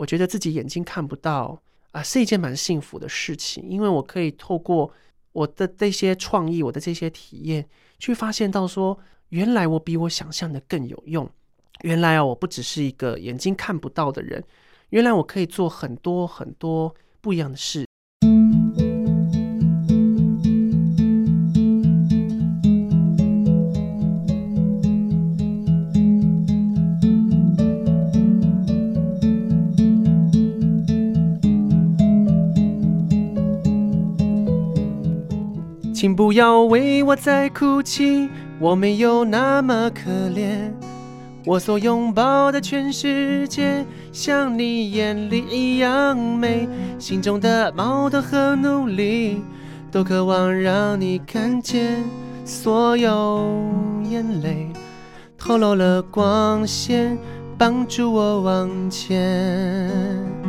我觉得自己眼睛看不到啊，是一件蛮幸福的事情，因为我可以透过我的这些创意，我的这些体验，去发现到说，原来我比我想象的更有用。原来啊，我不只是一个眼睛看不到的人，原来我可以做很多很多不一样的事。请不要为我再哭泣，我没有那么可怜。我所拥抱的全世界，像你眼里一样美。心中的矛盾和努力，都渴望让你看见。所有眼泪透露了光线，帮助我往前。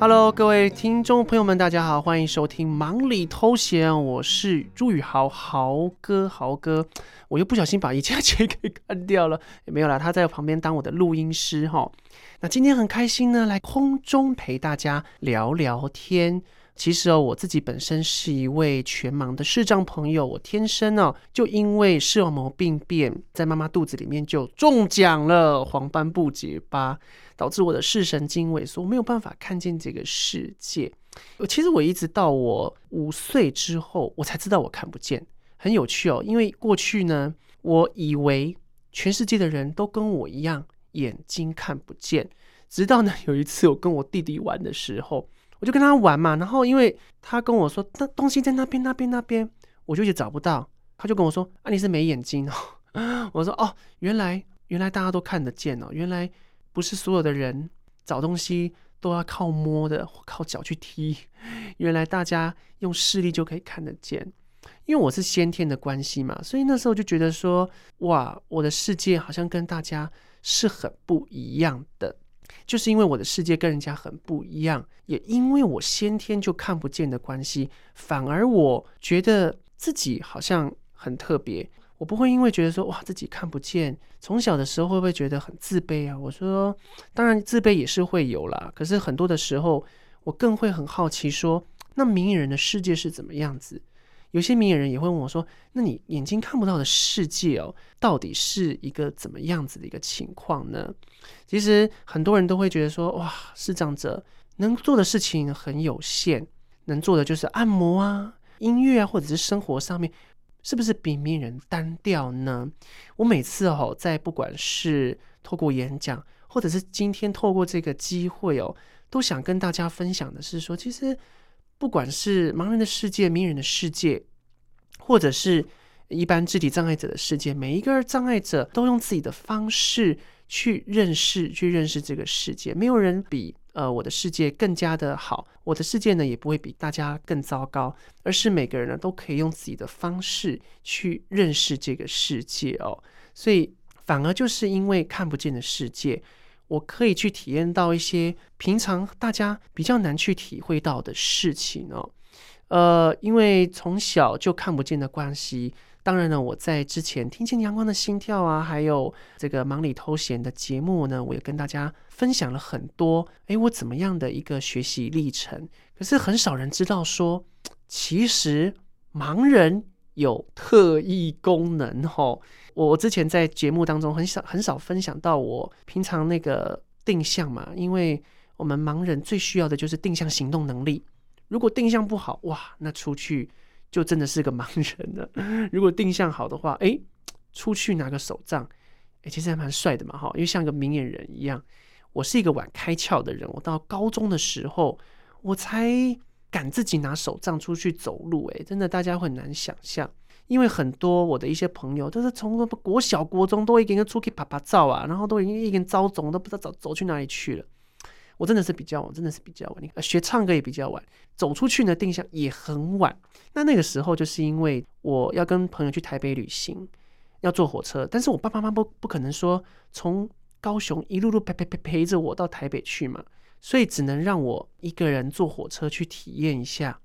Hello，各位听众朋友们，大家好，欢迎收听忙里偷闲，我是朱宇豪豪哥，豪哥，我又不小心把一家姐给干掉了，也没有啦，他在旁边当我的录音师哈。那今天很开心呢，来空中陪大家聊聊天。其实哦，我自己本身是一位全盲的视障朋友，我天生哦就因为视网膜病变，在妈妈肚子里面就中奖了，黄斑部结疤。导致我的视神经萎缩，没有办法看见这个世界。其实我一直到我五岁之后，我才知道我看不见。很有趣哦，因为过去呢，我以为全世界的人都跟我一样眼睛看不见。直到呢有一次我跟我弟弟玩的时候，我就跟他玩嘛，然后因为他跟我说那东西在那边那边那边，我就一直找不到。他就跟我说啊，你是没眼睛哦。我说哦，原来原来大家都看得见哦，原来。不是所有的人找东西都要靠摸的，靠脚去踢。原来大家用视力就可以看得见，因为我是先天的关系嘛，所以那时候就觉得说，哇，我的世界好像跟大家是很不一样的。就是因为我的世界跟人家很不一样，也因为我先天就看不见的关系，反而我觉得自己好像很特别。我不会因为觉得说哇自己看不见，从小的时候会不会觉得很自卑啊？我说当然自卑也是会有啦，可是很多的时候我更会很好奇说，那明眼人的世界是怎么样子？有些明眼人也会问我说，那你眼睛看不到的世界哦，到底是一个怎么样子的一个情况呢？其实很多人都会觉得说哇，视障者能做的事情很有限，能做的就是按摩啊、音乐啊，或者是生活上面。是不是比名人单调呢？我每次哦，在不管是透过演讲，或者是今天透过这个机会哦，都想跟大家分享的是说，其实不管是盲人的世界、名人的世界，或者是一般肢体障碍者的世界，每一个障碍者都用自己的方式去认识、去认识这个世界，没有人比。呃，我的世界更加的好，我的世界呢也不会比大家更糟糕，而是每个人呢都可以用自己的方式去认识这个世界哦。所以反而就是因为看不见的世界，我可以去体验到一些平常大家比较难去体会到的事情哦。呃，因为从小就看不见的关系。当然呢，我在之前听见阳光的心跳啊，还有这个忙里偷闲的节目呢，我也跟大家分享了很多，诶，我怎么样的一个学习历程。可是很少人知道说，其实盲人有特异功能吼。我之前在节目当中很少很少分享到我平常那个定向嘛，因为我们盲人最需要的就是定向行动能力。如果定向不好，哇，那出去。就真的是个盲人了。如果定向好的话，哎，出去拿个手杖，哎，其实还蛮帅的嘛，哈，因为像个明眼人一样。我是一个晚开窍的人，我到高中的时候，我才敢自己拿手杖出去走路，哎，真的大家会很难想象，因为很多我的一些朋友都是从国小、国中都一个人出去拍拍照啊，然后都已经一个人遭总，都不知道走走去哪里去了。我真的是比较晚，真的是比较晚。你，学唱歌也比较晚，走出去呢，定向也很晚。那那个时候，就是因为我要跟朋友去台北旅行，要坐火车，但是我爸爸妈妈不不可能说从高雄一路路陪陪陪陪着我到台北去嘛，所以只能让我一个人坐火车去体验一下，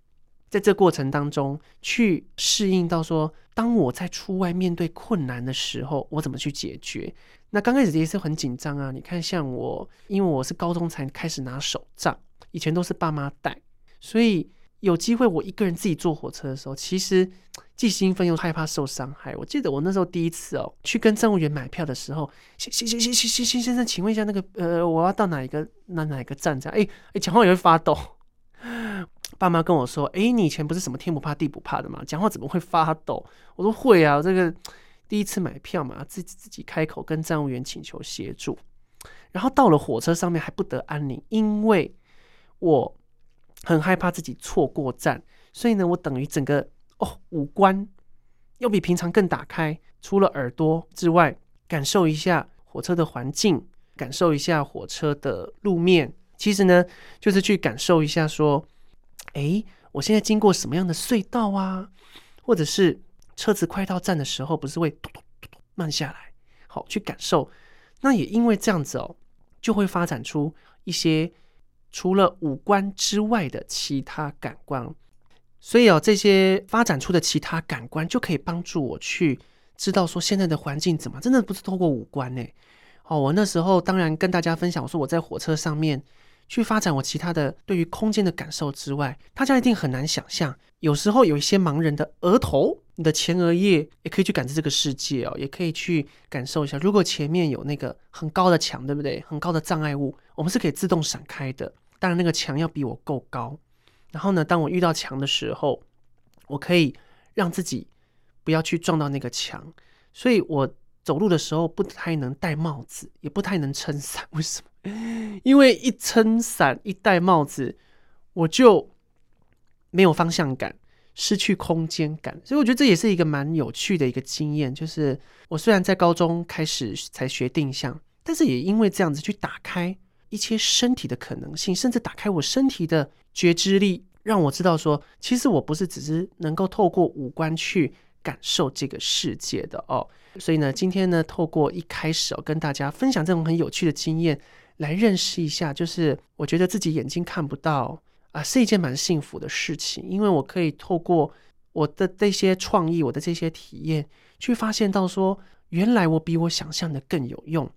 在这过程当中去适应到说，当我在出外面对困难的时候，我怎么去解决？那刚开始也是很紧张啊。你看，像我因为我是高中才开始拿手杖，以前都是爸妈带，所以有机会我一个人自己坐火车的时候，其实既兴奋又害怕受伤害。我记得我那时候第一次哦，去跟站务员买票的时候，先先先先先先先生，请问一下那个呃，我要到哪一个？那哪一个站？这样诶诶，讲话也会发抖。爸妈跟我说，诶，你以前不是什么天不怕地不怕的吗？讲话怎么会发抖？我说会啊，这个。第一次买票嘛，自己自己开口跟站务员请求协助，然后到了火车上面还不得安宁，因为我很害怕自己错过站，所以呢，我等于整个哦五官要比平常更打开，除了耳朵之外，感受一下火车的环境，感受一下火车的路面，其实呢，就是去感受一下说，哎，我现在经过什么样的隧道啊，或者是。车子快到站的时候，不是会嘟嘟嘟嘟慢下来，好去感受。那也因为这样子哦，就会发展出一些除了五官之外的其他感官。所以哦，这些发展出的其他感官就可以帮助我去知道说现在的环境怎么，真的不是透过五官呢。哦，我那时候当然跟大家分享，我说我在火车上面。去发展我其他的对于空间的感受之外，大家一定很难想象，有时候有一些盲人的额头，你的前额叶也可以去感知这个世界哦，也可以去感受一下。如果前面有那个很高的墙，对不对？很高的障碍物，我们是可以自动闪开的。当然，那个墙要比我够高。然后呢，当我遇到墙的时候，我可以让自己不要去撞到那个墙。所以我走路的时候不太能戴帽子，也不太能撑伞。为什么？因为一撑伞一戴帽子，我就没有方向感，失去空间感，所以我觉得这也是一个蛮有趣的一个经验。就是我虽然在高中开始才学定向，但是也因为这样子去打开一些身体的可能性，甚至打开我身体的觉知力，让我知道说，其实我不是只是能够透过五官去感受这个世界的哦。所以呢，今天呢，透过一开始哦，跟大家分享这种很有趣的经验。来认识一下，就是我觉得自己眼睛看不到啊，是一件蛮幸福的事情，因为我可以透过我的这些创意，我的这些体验，去发现到说，原来我比我想象的更有用。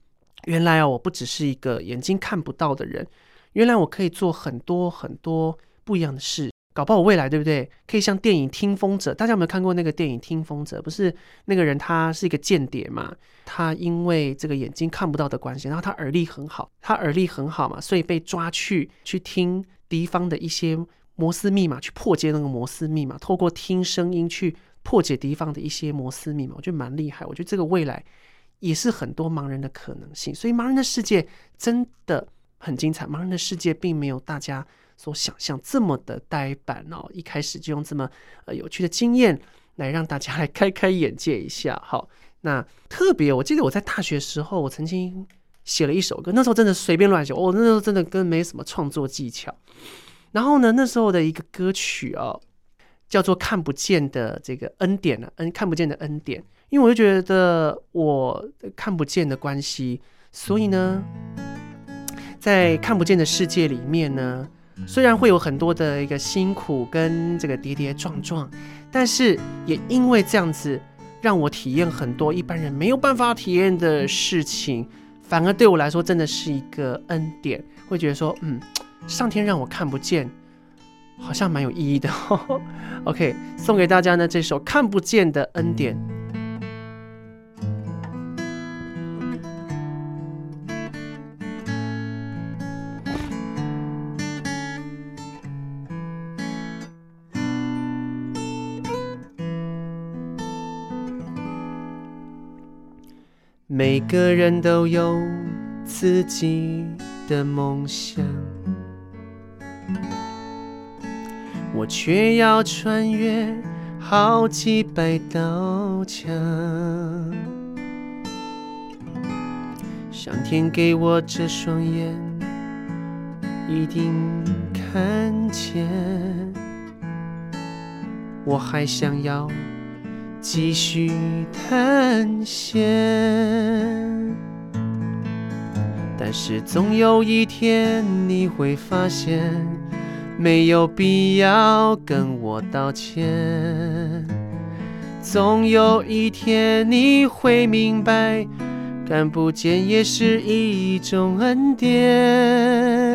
原来啊，我不只是一个眼睛看不到的人，原来我可以做很多很多不一样的事。搞不好未来对不对？可以像电影《听风者》，大家有没有看过那个电影《听风者》？不是那个人他是一个间谍嘛？他因为这个眼睛看不到的关系，然后他耳力很好，他耳力很好嘛，所以被抓去去听敌方的一些摩斯密码，去破解那个摩斯密码，透过听声音去破解敌方的一些摩斯密码，我觉得蛮厉害。我觉得这个未来也是很多盲人的可能性，所以盲人的世界真的很精彩。盲人的世界并没有大家。所想象这么的呆板哦，一开始就用这么呃有趣的经验来让大家来开开眼界一下。好，那特别我记得我在大学时候，我曾经写了一首歌，那时候真的随便乱写，哦，那时候真的跟没什么创作技巧。然后呢，那时候的一个歌曲哦，叫做《看不见的这个恩典》呢，恩看不见的恩典，因为我就觉得我看不见的关系，所以呢，在看不见的世界里面呢。虽然会有很多的一个辛苦跟这个跌跌撞撞，但是也因为这样子，让我体验很多一般人没有办法体验的事情，反而对我来说真的是一个恩典。会觉得说，嗯，上天让我看不见，好像蛮有意义的。OK，送给大家呢这首《看不见的恩典》。每个人都有自己的梦想，我却要穿越好几百道墙。上天给我这双眼，一定看见，我还想要。继续探险，但是总有一天你会发现，没有必要跟我道歉。总有一天你会明白，看不见也是一种恩典。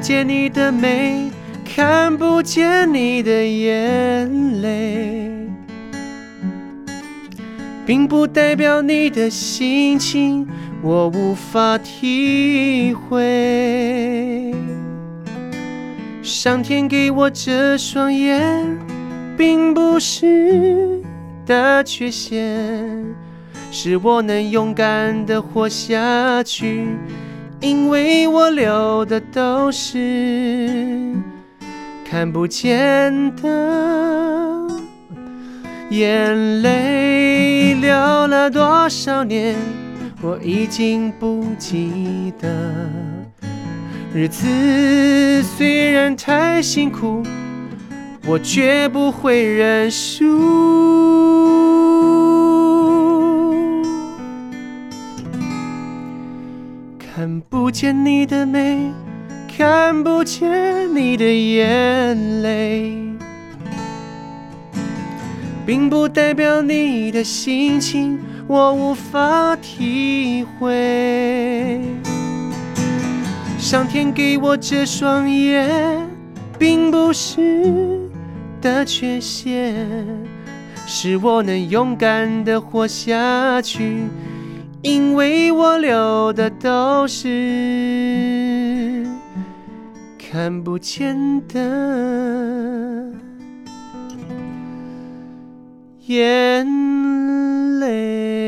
见你的美，看不见你的眼泪，并不代表你的心情我无法体会。上天给我这双眼，并不是的缺陷。是我能勇敢的活下去，因为我流的都是看不见的眼泪，流了多少年，我已经不记得。日子虽然太辛苦，我绝不会认输。看不见你的美，看不见你的眼泪，并不代表你的心情我无法体会。上天给我这双眼，并不是的缺陷，是我能勇敢的活下去。因为我流的都是看不见的眼泪。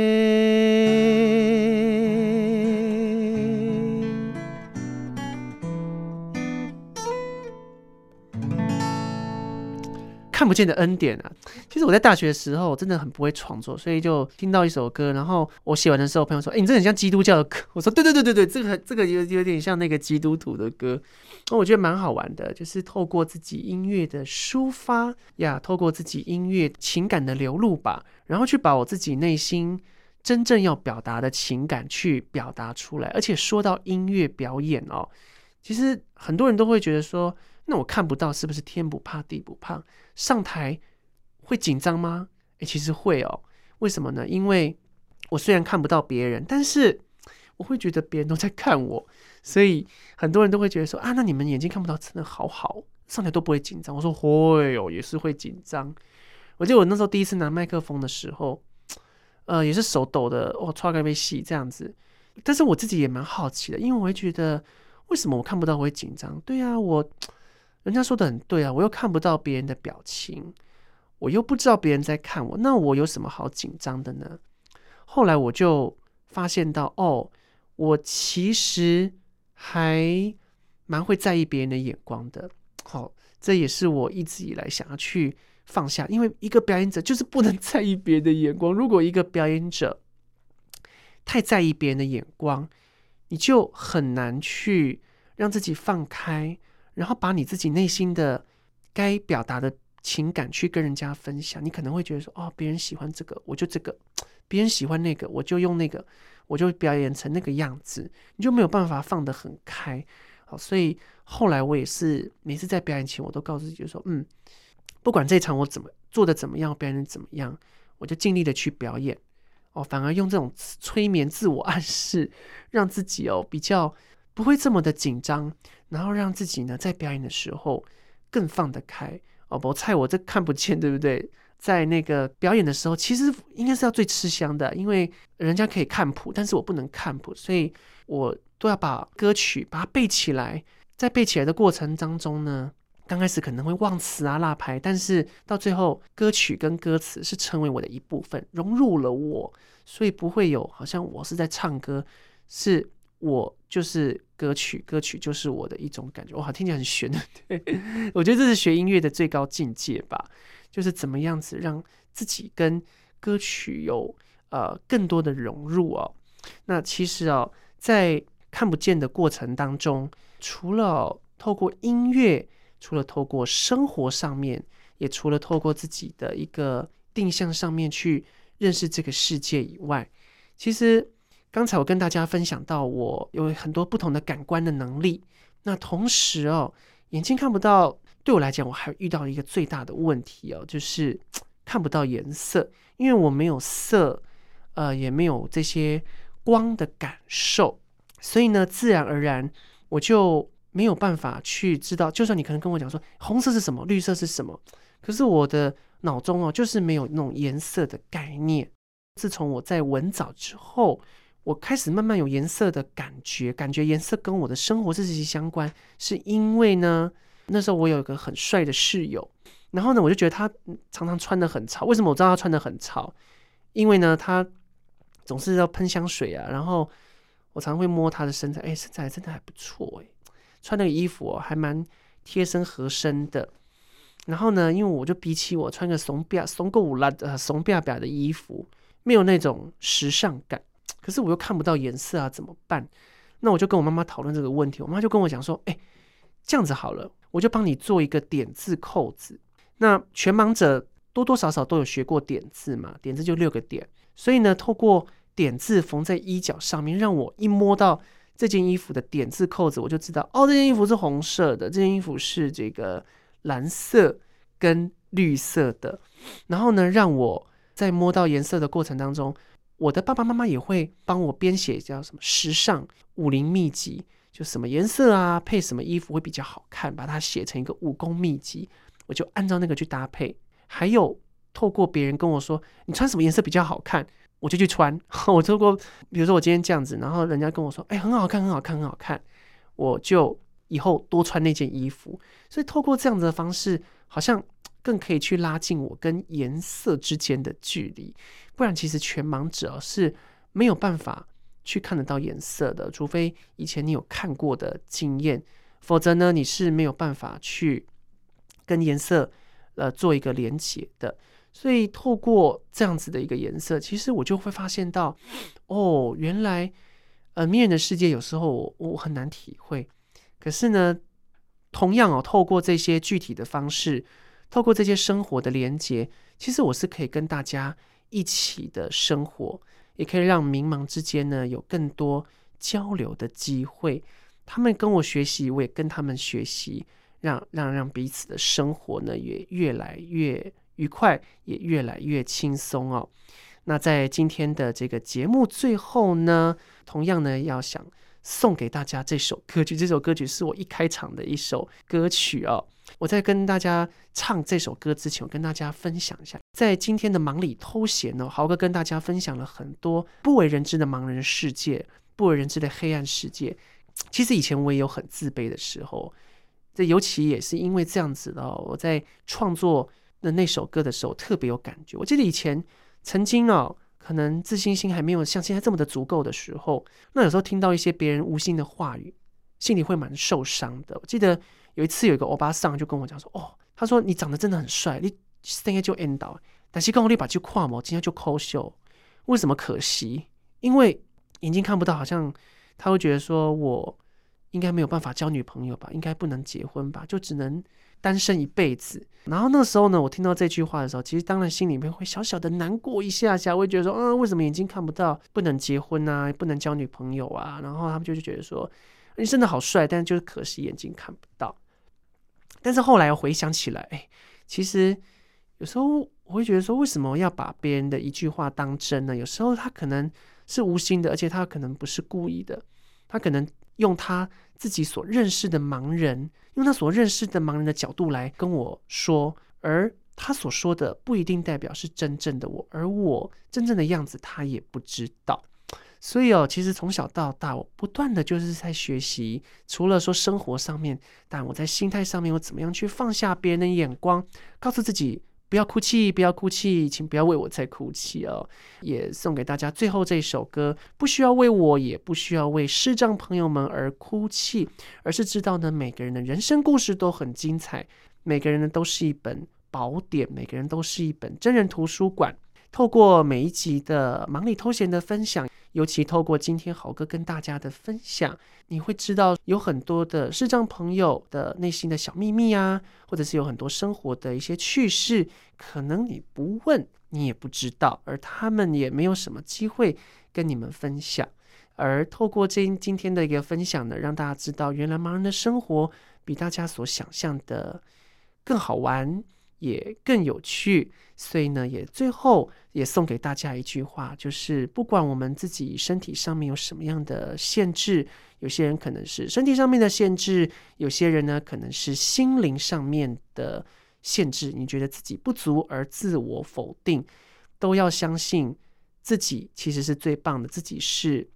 看不见的恩典啊！其实我在大学的时候真的很不会创作，所以就听到一首歌，然后我写完的时候，朋友说：“哎、你这很像基督教的歌。”我说：“对对对对对，这个这个有有点像那个基督徒的歌。”那我觉得蛮好玩的，就是透过自己音乐的抒发呀，透过自己音乐情感的流露吧，然后去把我自己内心真正要表达的情感去表达出来。而且说到音乐表演哦，其实很多人都会觉得说。那我看不到是不是天不怕地不怕？上台会紧张吗？诶，其实会哦。为什么呢？因为我虽然看不到别人，但是我会觉得别人都在看我，所以很多人都会觉得说啊，那你们眼睛看不到真的好好，上台都不会紧张。我说会哦，也是会紧张。我记得我那时候第一次拿麦克风的时候，呃，也是手抖的，我差点被戏这样子。但是我自己也蛮好奇的，因为我会觉得为什么我看不到我会紧张？对啊，我。人家说的很对啊，我又看不到别人的表情，我又不知道别人在看我，那我有什么好紧张的呢？后来我就发现到，哦，我其实还蛮会在意别人的眼光的。好，这也是我一直以来想要去放下，因为一个表演者就是不能在意别人的眼光。如果一个表演者太在意别人的眼光，你就很难去让自己放开。然后把你自己内心的该表达的情感去跟人家分享，你可能会觉得说，哦，别人喜欢这个，我就这个；别人喜欢那个，我就用那个，我就表演成那个样子，你就没有办法放得很开。好，所以后来我也是每次在表演前，我都告诉自己说，嗯，不管这场我怎么做的怎么样，表演的怎么样，我就尽力的去表演。哦，反而用这种催眠自我暗示，让自己哦比较不会这么的紧张。然后让自己呢，在表演的时候更放得开哦。不，菜我这看不见，对不对？在那个表演的时候，其实应该是要最吃香的，因为人家可以看谱，但是我不能看谱，所以我都要把歌曲把它背起来。在背起来的过程当中呢，刚开始可能会忘词啊、落拍，但是到最后，歌曲跟歌词是成为我的一部分，融入了我，所以不会有好像我是在唱歌，是。我就是歌曲，歌曲就是我的一种感觉。哇，听起来很玄。对，我觉得这是学音乐的最高境界吧，就是怎么样子让自己跟歌曲有呃更多的融入哦。那其实哦，在看不见的过程当中，除了透过音乐，除了透过生活上面，也除了透过自己的一个定向上面去认识这个世界以外，其实。刚才我跟大家分享到，我有很多不同的感官的能力，那同时哦，眼睛看不到，对我来讲，我还遇到一个最大的问题哦，就是看不到颜色，因为我没有色，呃，也没有这些光的感受，所以呢，自然而然我就没有办法去知道。就算你可能跟我讲说红色是什么，绿色是什么，可是我的脑中哦，就是没有那种颜色的概念。自从我在文藻之后，我开始慢慢有颜色的感觉，感觉颜色跟我的生活是息息相关。是因为呢，那时候我有一个很帅的室友，然后呢，我就觉得他常常穿的很潮。为什么我知道他穿的很潮？因为呢，他总是要喷香水啊。然后我常常会摸他的身材，哎，身材真的还不错哎，穿那个衣服哦，还蛮贴身合身的。然后呢，因为我就比起我穿个怂瘪怂个五拉呃怂瘪瘪的衣服，没有那种时尚感。可是我又看不到颜色啊，怎么办？那我就跟我妈妈讨论这个问题。我妈就跟我讲说：“哎，这样子好了，我就帮你做一个点字扣子。那全盲者多多少少都有学过点字嘛，点字就六个点。所以呢，透过点字缝在衣角上面，让我一摸到这件衣服的点字扣子，我就知道哦，这件衣服是红色的，这件衣服是这个蓝色跟绿色的。然后呢，让我在摸到颜色的过程当中。”我的爸爸妈妈也会帮我编写叫什么时尚武林秘籍，就什么颜色啊，配什么衣服会比较好看，把它写成一个武功秘籍，我就按照那个去搭配。还有透过别人跟我说你穿什么颜色比较好看，我就去穿。我透过比如说我今天这样子，然后人家跟我说哎，很好看，很好看，很好看，我就以后多穿那件衣服。所以透过这样子的方式，好像。更可以去拉近我跟颜色之间的距离，不然其实全盲者是没有办法去看得到颜色的，除非以前你有看过的经验，否则呢，你是没有办法去跟颜色呃做一个连接的。所以透过这样子的一个颜色，其实我就会发现到，哦，原来呃迷人的世界有时候我，我很难体会，可是呢，同样哦，透过这些具体的方式。透过这些生活的连接，其实我是可以跟大家一起的生活，也可以让迷茫之间呢有更多交流的机会。他们跟我学习，我也跟他们学习，让让让彼此的生活呢也越来越愉快，也越来越轻松哦。那在今天的这个节目最后呢，同样呢要想送给大家这首歌曲，这首歌曲是我一开场的一首歌曲哦。我在跟大家唱这首歌之前，我跟大家分享一下，在今天的忙里偷闲呢，豪哥跟大家分享了很多不为人知的盲人世界，不为人知的黑暗世界。其实以前我也有很自卑的时候，这尤其也是因为这样子的，我在创作的那首歌的时候特别有感觉。我记得以前曾经哦，可能自信心还没有像现在这么的足够的时候，那有时候听到一些别人无心的话语，心里会蛮受伤的。我记得。有一次，有一个欧巴桑就跟我讲说：“哦，他说你长得真的很帅，你现在就 end 到，但是刚好你把就跨模，今天就抠秀，为什么可惜？因为眼睛看不到，好像他会觉得说我应该没有办法交女朋友吧，应该不能结婚吧，就只能单身一辈子。然后那时候呢，我听到这句话的时候，其实当然心里面会小小的难过一下下，会觉得说，嗯，为什么眼睛看不到，不能结婚啊，不能交女朋友啊？然后他们就觉得说，你真的好帅，但是就是可惜眼睛看不到。”但是后来回想起来，哎，其实有时候我会觉得说，为什么要把别人的一句话当真呢？有时候他可能是无心的，而且他可能不是故意的，他可能用他自己所认识的盲人，用他所认识的盲人的角度来跟我说，而他所说的不一定代表是真正的我，而我真正的样子他也不知道。所以哦，其实从小到大，我不断的就是在学习。除了说生活上面，但我在心态上面，我怎么样去放下别人的眼光，告诉自己不要哭泣，不要哭泣，请不要为我再哭泣哦。也送给大家最后这首歌，不需要为我，也不需要为视障朋友们而哭泣，而是知道呢，每个人的人生故事都很精彩，每个人呢都是一本宝典，每个人都是一本真人图书馆。透过每一集的忙里偷闲的分享。尤其透过今天豪哥跟大家的分享，你会知道有很多的视障朋友的内心的小秘密啊，或者是有很多生活的一些趣事，可能你不问你也不知道，而他们也没有什么机会跟你们分享。而透过这今天的一个分享呢，让大家知道，原来盲人的生活比大家所想象的更好玩，也更有趣。所以呢，也最后也送给大家一句话，就是不管我们自己身体上面有什么样的限制，有些人可能是身体上面的限制，有些人呢可能是心灵上面的限制。你觉得自己不足而自我否定，都要相信自己其实是最棒的，自己是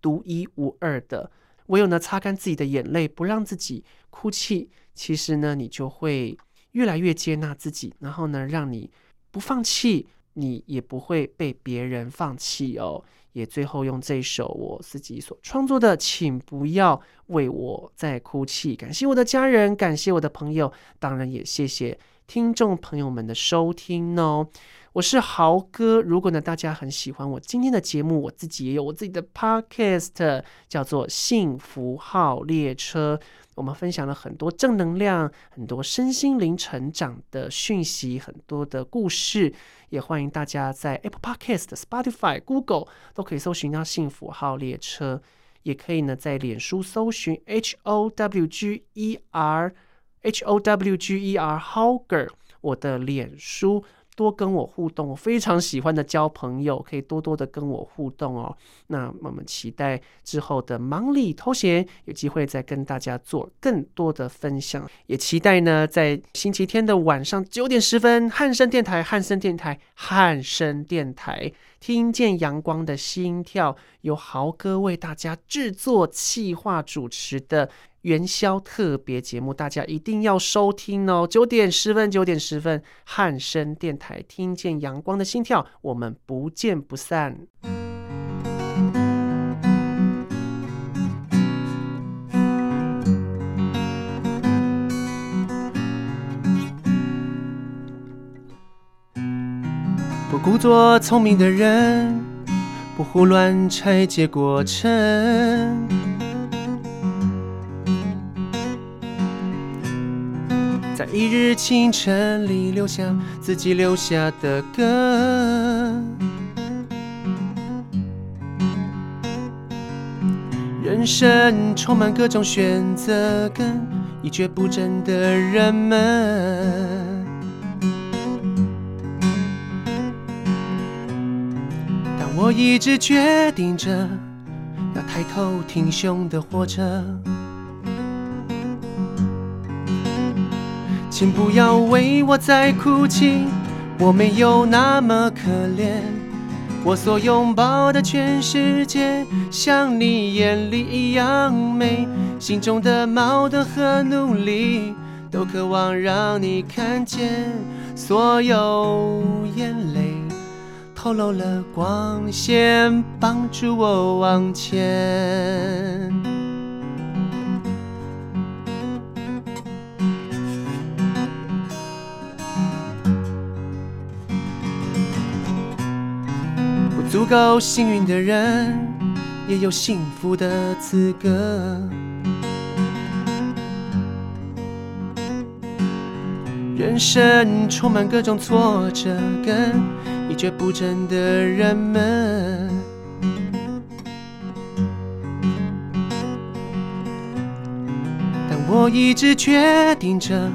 独一无二的。唯有呢，擦干自己的眼泪，不让自己哭泣，其实呢，你就会越来越接纳自己，然后呢，让你。不放弃，你也不会被别人放弃哦。也最后用这首我自己所创作的，请不要为我再哭泣。感谢我的家人，感谢我的朋友，当然也谢谢听众朋友们的收听哦。我是豪哥，如果呢大家很喜欢我今天的节目，我自己也有我自己的 podcast，叫做幸福号列车。我们分享了很多正能量、很多身心灵成长的讯息、很多的故事，也欢迎大家在 Apple Podcast、Spotify、Google 都可以搜寻到“幸福号列车”，也可以呢在脸书搜寻 H O W G E R H O W G E R Hogger，我的脸书。多跟我互动，我非常喜欢的交朋友，可以多多的跟我互动哦。那我们期待之后的忙里偷闲，有机会再跟大家做更多的分享。也期待呢，在星期天的晚上九点十分，汉声电台、汉声电台、汉声电台，听见阳光的心跳，由豪哥为大家制作、企划、主持的。元宵特别节目，大家一定要收听哦！九点十分，九点十分，汉声电台，听见阳光的心跳，我们不见不散。不故作聪明的人，不胡乱拆解过程。一日清晨里留下自己留下的根，人生充满各种选择跟一蹶不振的人们。但我一直决定着要抬头挺胸的活着。请不要为我再哭泣，我没有那么可怜。我所拥抱的全世界，像你眼里一样美。心中的矛盾和努力，都渴望让你看见。所有眼泪透露了光线，帮助我往前。足够幸运的人，也有幸福的资格。人生充满各种挫折，跟一蹶不振的人们。但我一直决定着，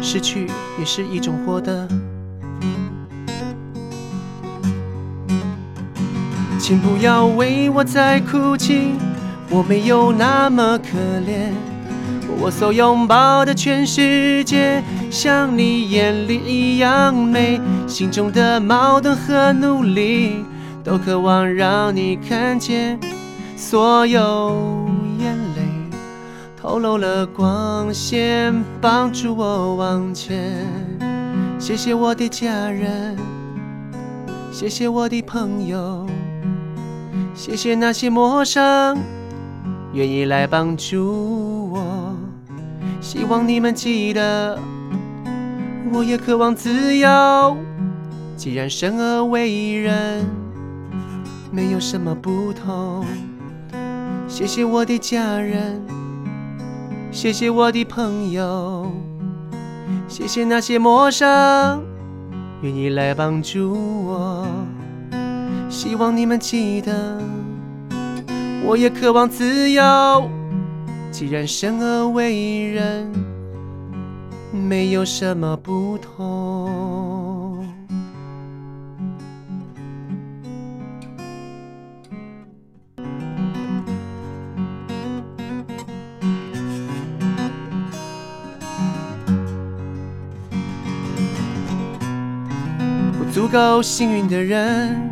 失去也是一种获得。请不要为我再哭泣，我没有那么可怜。我所拥抱的全世界，像你眼里一样美。心中的矛盾和努力，都渴望让你看见。所有眼泪透露了光线，帮助我往前。谢谢我的家人，谢谢我的朋友。谢谢那些陌生愿意来帮助我。希望你们记得，我也渴望自由。既然生而为人，没有什么不同。谢谢我的家人，谢谢我的朋友，谢谢那些陌生愿意来帮助我。希望你们记得，我也渴望自由。既然生而为人，没有什么不同。不足够幸运的人，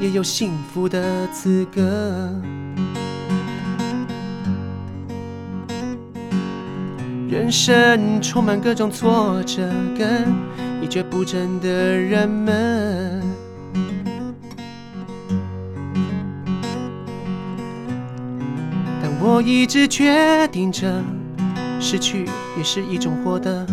也有幸福的资格。人生充满各种挫折，跟一蹶不振的人们。但我一直决定着，失去也是一种获得。